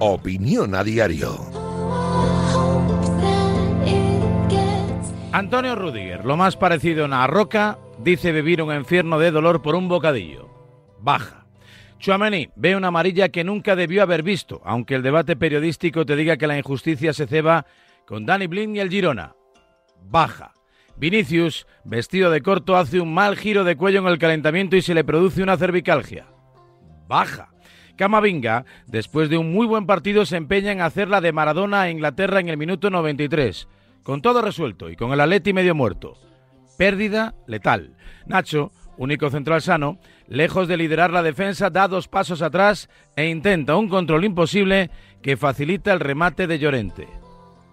Opinión a diario. Antonio Rudiger, lo más parecido a una roca, dice vivir un infierno de dolor por un bocadillo. Baja. Chuamení ve una amarilla que nunca debió haber visto, aunque el debate periodístico te diga que la injusticia se ceba con Dani Blin y el Girona. Baja. Vinicius, vestido de corto, hace un mal giro de cuello en el calentamiento y se le produce una cervicalgia. Baja. Camavinga, después de un muy buen partido, se empeña en hacer la de Maradona a Inglaterra en el minuto 93. Con todo resuelto y con el Atleti medio muerto. Pérdida letal. Nacho, único central sano, lejos de liderar la defensa, da dos pasos atrás e intenta un control imposible que facilita el remate de Llorente.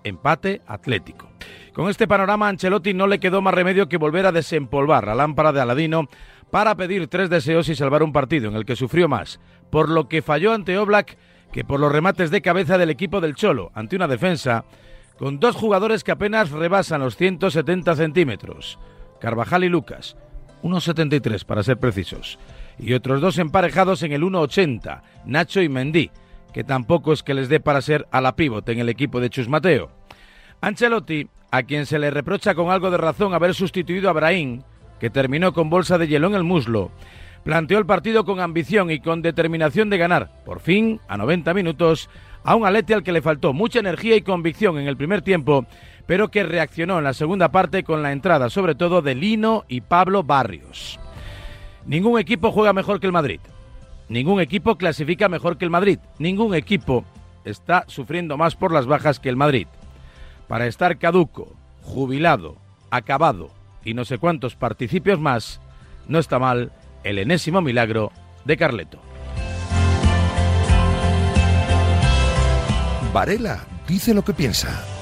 Empate atlético. Con este panorama, Ancelotti no le quedó más remedio que volver a desempolvar la lámpara de Aladino para pedir tres deseos y salvar un partido en el que sufrió más, por lo que falló ante Oblak que por los remates de cabeza del equipo del Cholo, ante una defensa con dos jugadores que apenas rebasan los 170 centímetros, Carvajal y Lucas, 1,73 para ser precisos, y otros dos emparejados en el 1,80, Nacho y Mendy, que tampoco es que les dé para ser a la pivote en el equipo de Chus Mateo. Ancelotti, a quien se le reprocha con algo de razón haber sustituido a Brahim, que terminó con bolsa de hielo en el muslo, planteó el partido con ambición y con determinación de ganar, por fin, a 90 minutos, a un Alete al que le faltó mucha energía y convicción en el primer tiempo, pero que reaccionó en la segunda parte con la entrada sobre todo de Lino y Pablo Barrios. Ningún equipo juega mejor que el Madrid. Ningún equipo clasifica mejor que el Madrid. Ningún equipo está sufriendo más por las bajas que el Madrid. Para estar caduco, jubilado, acabado y no sé cuántos participios más, no está mal el enésimo milagro de Carleto. Varela dice lo que piensa.